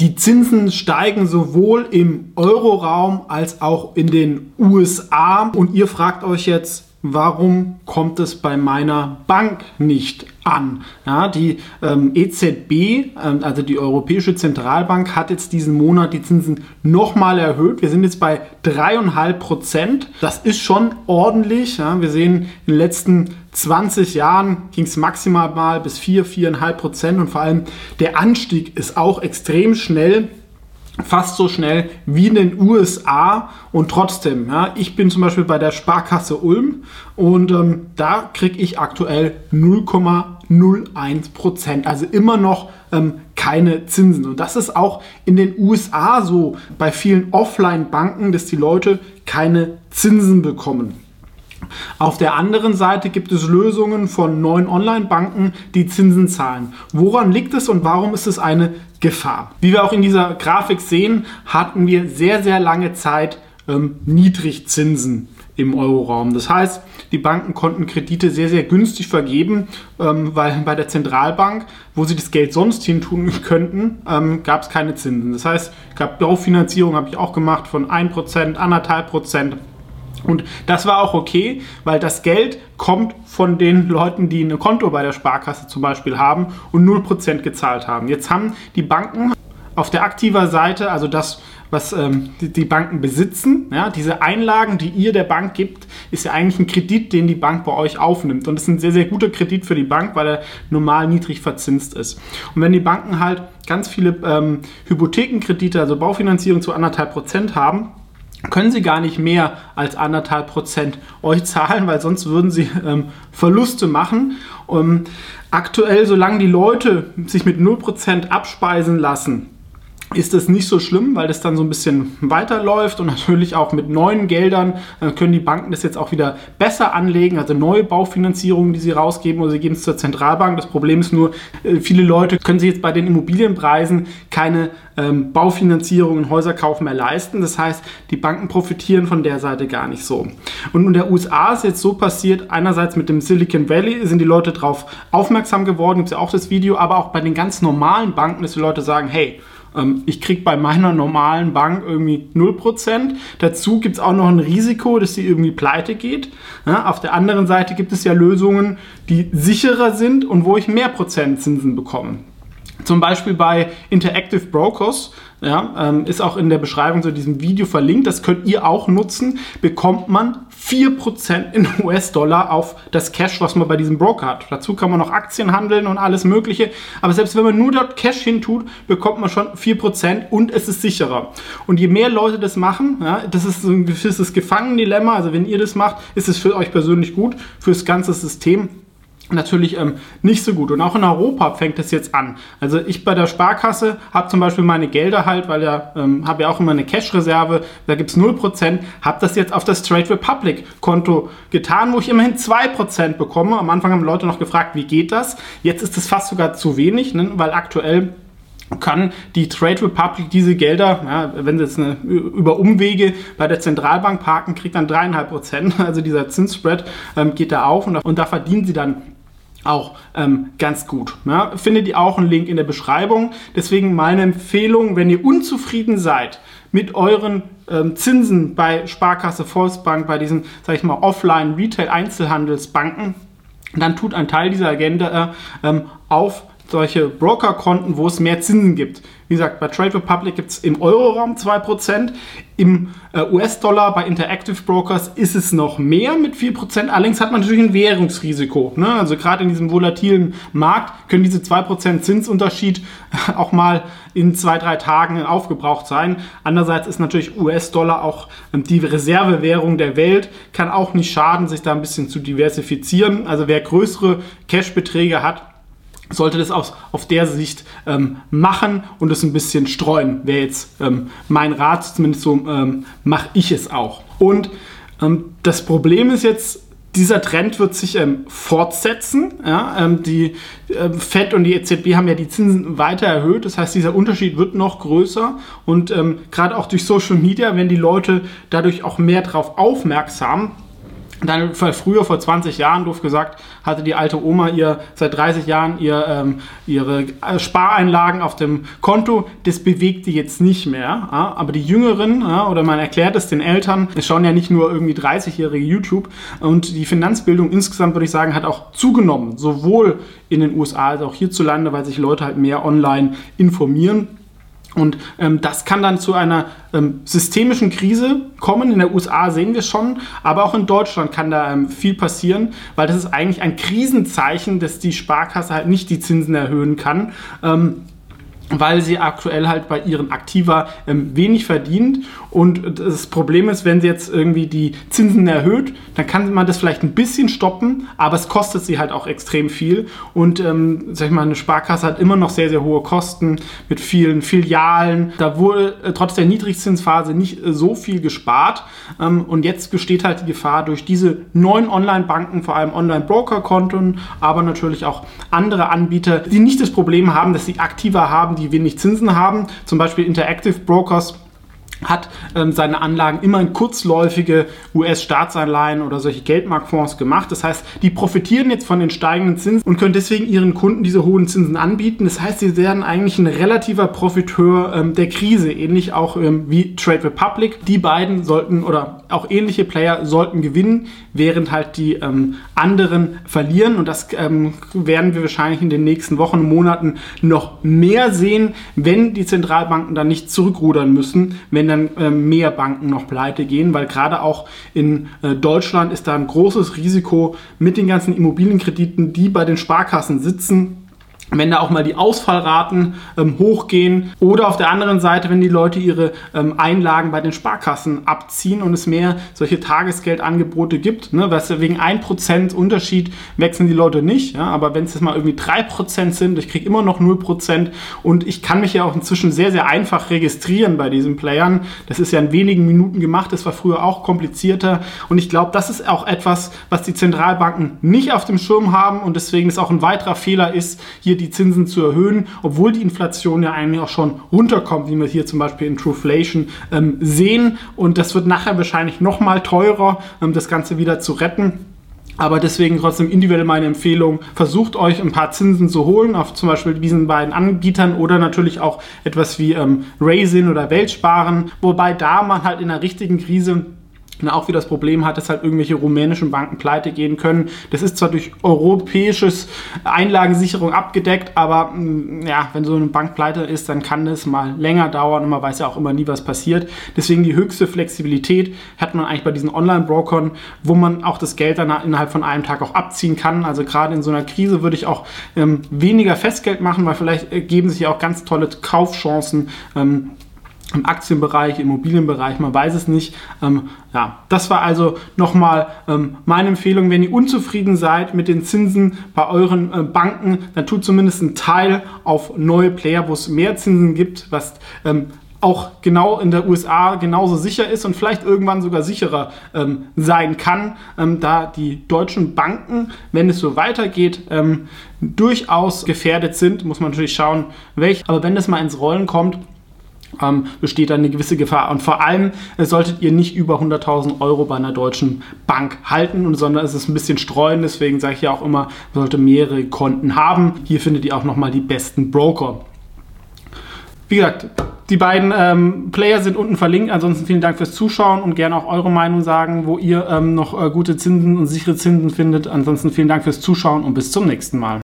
Die Zinsen steigen sowohl im Euroraum als auch in den USA. Und ihr fragt euch jetzt, warum kommt es bei meiner Bank nicht an? Ja, die ähm, EZB, ähm, also die Europäische Zentralbank, hat jetzt diesen Monat die Zinsen nochmal erhöht. Wir sind jetzt bei dreieinhalb Prozent. Das ist schon ordentlich. Ja. Wir sehen in den letzten 20 Jahren ging es maximal mal bis 4, 4,5 Prozent und vor allem der Anstieg ist auch extrem schnell fast so schnell wie in den USA und trotzdem, ja, ich bin zum Beispiel bei der Sparkasse Ulm und ähm, da kriege ich aktuell 0,01 Prozent, also immer noch ähm, keine Zinsen. Und das ist auch in den USA so bei vielen Offline-Banken, dass die Leute keine Zinsen bekommen. Auf der anderen Seite gibt es Lösungen von neuen Online-Banken, die Zinsen zahlen. Woran liegt es und warum ist es eine Gefahr? Wie wir auch in dieser Grafik sehen, hatten wir sehr, sehr lange Zeit ähm, Niedrigzinsen im Euroraum. Das heißt, die Banken konnten Kredite sehr, sehr günstig vergeben, ähm, weil bei der Zentralbank, wo sie das Geld sonst hin tun könnten, ähm, gab es keine Zinsen. Das heißt, gab Baufinanzierung, habe ich auch gemacht, von 1%, 1,5%. Und das war auch okay, weil das Geld kommt von den Leuten, die ein Konto bei der Sparkasse zum Beispiel haben und 0% gezahlt haben. Jetzt haben die Banken auf der aktiver Seite, also das, was ähm, die, Banken besitzen, ja, diese Einlagen, die ihr der Bank gibt, ist ja eigentlich ein Kredit, den die Bank bei euch aufnimmt. Und das ist ein sehr, sehr guter Kredit für die Bank, weil er normal niedrig verzinst ist. Und wenn die Banken halt ganz viele ähm, Hypothekenkredite, also Baufinanzierung zu anderthalb Prozent haben, können sie gar nicht mehr als anderthalb Prozent euch zahlen, weil sonst würden sie ähm, Verluste machen. Um, aktuell, solange die Leute sich mit 0% abspeisen lassen, ist es nicht so schlimm, weil das dann so ein bisschen weiterläuft und natürlich auch mit neuen Geldern äh, können die Banken das jetzt auch wieder besser anlegen, also neue Baufinanzierungen, die sie rausgeben oder sie geben es zur Zentralbank. Das Problem ist nur, äh, viele Leute können sich jetzt bei den Immobilienpreisen keine ähm, Baufinanzierungen, Häuserkauf mehr leisten. Das heißt, die Banken profitieren von der Seite gar nicht so. Und in der USA ist jetzt so passiert, einerseits mit dem Silicon Valley sind die Leute darauf aufmerksam geworden, gibt es ja auch das Video, aber auch bei den ganz normalen Banken, dass die Leute sagen, hey, ich kriege bei meiner normalen Bank irgendwie 0%. Dazu gibt es auch noch ein Risiko, dass sie irgendwie pleite geht. Ja, auf der anderen Seite gibt es ja Lösungen, die sicherer sind und wo ich mehr Prozentzinsen bekomme. Zum Beispiel bei Interactive Brokers ja, ähm, ist auch in der Beschreibung zu diesem Video verlinkt. Das könnt ihr auch nutzen. Bekommt man 4% in US-Dollar auf das Cash, was man bei diesem Broker hat. Dazu kann man noch Aktien handeln und alles Mögliche. Aber selbst wenn man nur dort Cash hintut, bekommt man schon 4% und es ist sicherer. Und je mehr Leute das machen, ja, das ist so ein gewisses Gefangendilemma. Also wenn ihr das macht, ist es für euch persönlich gut, fürs ganze System natürlich ähm, nicht so gut. Und auch in Europa fängt es jetzt an. Also ich bei der Sparkasse habe zum Beispiel meine Gelder halt, weil ja ähm, habe ja auch immer eine Cash-Reserve, da gibt es 0%, habe das jetzt auf das Trade Republic Konto getan, wo ich immerhin 2% bekomme. Am Anfang haben Leute noch gefragt, wie geht das? Jetzt ist es fast sogar zu wenig, ne? weil aktuell kann die Trade Republic diese Gelder, ja, wenn sie jetzt eine, über Umwege bei der Zentralbank parken, kriegt dann dreieinhalb Prozent. Also dieser Zinsspread ähm, geht da auf und, und da verdienen sie dann auch ähm, ganz gut. Ja, findet ihr auch einen Link in der Beschreibung. Deswegen meine Empfehlung, wenn ihr unzufrieden seid mit euren ähm, Zinsen bei Sparkasse, Volksbank, bei diesen, sag ich mal, Offline-Retail-Einzelhandelsbanken, dann tut ein Teil dieser Agenda äh, ähm, auf solche Brokerkonten, wo es mehr Zinsen gibt. Wie gesagt, bei Trade Republic gibt es im Euroraum 2%, im äh, US-Dollar bei Interactive Brokers ist es noch mehr mit 4%. Allerdings hat man natürlich ein Währungsrisiko. Ne? Also gerade in diesem volatilen Markt können diese 2% Zinsunterschied auch mal in zwei, drei Tagen aufgebraucht sein. Andererseits ist natürlich US-Dollar auch ähm, die Reservewährung der Welt, kann auch nicht schaden, sich da ein bisschen zu diversifizieren. Also wer größere Cash-Beträge hat, sollte das aus, auf der Sicht ähm, machen und es ein bisschen streuen. Wäre jetzt ähm, mein Rat, zumindest so ähm, mache ich es auch. Und ähm, das Problem ist jetzt, dieser Trend wird sich ähm, fortsetzen. Ja? Ähm, die äh, FED und die EZB haben ja die Zinsen weiter erhöht. Das heißt, dieser Unterschied wird noch größer. Und gerade auch durch Social Media, wenn die Leute dadurch auch mehr darauf aufmerksam, dann früher, vor 20 Jahren, doof gesagt, hatte die alte Oma ihr seit 30 Jahren ihr, ähm, ihre äh, Spareinlagen auf dem Konto. Das bewegt die jetzt nicht mehr. Ja? Aber die Jüngeren, ja, oder man erklärt es den Eltern, es schauen ja nicht nur irgendwie 30-jährige YouTube. Und die Finanzbildung insgesamt, würde ich sagen, hat auch zugenommen. Sowohl in den USA als auch hierzulande, weil sich Leute halt mehr online informieren. Und ähm, das kann dann zu einer ähm, systemischen Krise kommen. In der USA sehen wir schon, aber auch in Deutschland kann da ähm, viel passieren, weil das ist eigentlich ein Krisenzeichen, dass die Sparkasse halt nicht die Zinsen erhöhen kann. Weil sie aktuell halt bei ihren Aktiva ähm, wenig verdient. Und das Problem ist, wenn sie jetzt irgendwie die Zinsen erhöht, dann kann man das vielleicht ein bisschen stoppen, aber es kostet sie halt auch extrem viel. Und ähm, sag ich mal, eine Sparkasse hat immer noch sehr, sehr hohe Kosten mit vielen Filialen. Da wurde äh, trotz der Niedrigzinsphase nicht äh, so viel gespart. Ähm, und jetzt besteht halt die Gefahr durch diese neuen Online-Banken, vor allem Online-Broker-Konten, aber natürlich auch andere Anbieter, die nicht das Problem haben, dass sie Aktiva haben, die wenig Zinsen haben, zum Beispiel Interactive Brokers hat ähm, seine Anlagen immer in kurzläufige US-Staatsanleihen oder solche Geldmarktfonds gemacht. Das heißt, die profitieren jetzt von den steigenden Zinsen und können deswegen ihren Kunden diese hohen Zinsen anbieten. Das heißt, sie werden eigentlich ein relativer Profiteur ähm, der Krise, ähnlich auch ähm, wie Trade Republic. Die beiden sollten oder auch ähnliche Player sollten gewinnen, während halt die ähm, anderen verlieren. Und das ähm, werden wir wahrscheinlich in den nächsten Wochen, Monaten noch mehr sehen, wenn die Zentralbanken dann nicht zurückrudern müssen, wenn dann äh, mehr Banken noch pleite gehen, weil gerade auch in äh, Deutschland ist da ein großes Risiko mit den ganzen Immobilienkrediten, die bei den Sparkassen sitzen wenn da auch mal die Ausfallraten ähm, hochgehen oder auf der anderen Seite, wenn die Leute ihre ähm, Einlagen bei den Sparkassen abziehen und es mehr solche Tagesgeldangebote gibt, ne, was wegen 1% Unterschied wechseln die Leute nicht, ja, aber wenn es jetzt mal irgendwie 3% sind, ich kriege immer noch 0% und ich kann mich ja auch inzwischen sehr, sehr einfach registrieren bei diesen Playern. Das ist ja in wenigen Minuten gemacht, das war früher auch komplizierter und ich glaube, das ist auch etwas, was die Zentralbanken nicht auf dem Schirm haben und deswegen ist auch ein weiterer Fehler ist, hier die Zinsen zu erhöhen, obwohl die Inflation ja eigentlich auch schon runterkommt, wie wir hier zum Beispiel in Trueflation ähm, sehen. Und das wird nachher wahrscheinlich noch mal teurer, ähm, das Ganze wieder zu retten. Aber deswegen trotzdem individuell meine Empfehlung, versucht euch ein paar Zinsen zu holen, auf zum Beispiel diesen beiden Anbietern oder natürlich auch etwas wie ähm, Raisin oder Weltsparen, wobei da man halt in einer richtigen Krise auch wieder das Problem hat, dass halt irgendwelche rumänischen Banken pleite gehen können. Das ist zwar durch europäisches Einlagensicherung abgedeckt, aber mm, ja, wenn so eine Bank pleite ist, dann kann das mal länger dauern und man weiß ja auch immer nie, was passiert. Deswegen die höchste Flexibilität hat man eigentlich bei diesen Online-Brokern, wo man auch das Geld dann innerhalb von einem Tag auch abziehen kann. Also gerade in so einer Krise würde ich auch ähm, weniger Festgeld machen, weil vielleicht äh, geben sich ja auch ganz tolle Kaufchancen. Ähm, im Aktienbereich, im Immobilienbereich, man weiß es nicht. Ähm, ja, das war also nochmal ähm, meine Empfehlung. Wenn ihr unzufrieden seid mit den Zinsen bei euren äh, Banken, dann tut zumindest einen Teil auf neue Player, wo es mehr Zinsen gibt, was ähm, auch genau in der USA genauso sicher ist und vielleicht irgendwann sogar sicherer ähm, sein kann, ähm, da die deutschen Banken, wenn es so weitergeht, ähm, durchaus gefährdet sind. Muss man natürlich schauen, welche. Aber wenn das mal ins Rollen kommt, ähm, besteht da eine gewisse Gefahr. Und vor allem äh, solltet ihr nicht über 100.000 Euro bei einer deutschen Bank halten, sondern es ist ein bisschen streuen. Deswegen sage ich ja auch immer, sollte mehrere Konten haben. Hier findet ihr auch nochmal die besten Broker. Wie gesagt, die beiden ähm, Player sind unten verlinkt. Ansonsten vielen Dank fürs Zuschauen und gerne auch eure Meinung sagen, wo ihr ähm, noch äh, gute Zinsen und sichere Zinsen findet. Ansonsten vielen Dank fürs Zuschauen und bis zum nächsten Mal.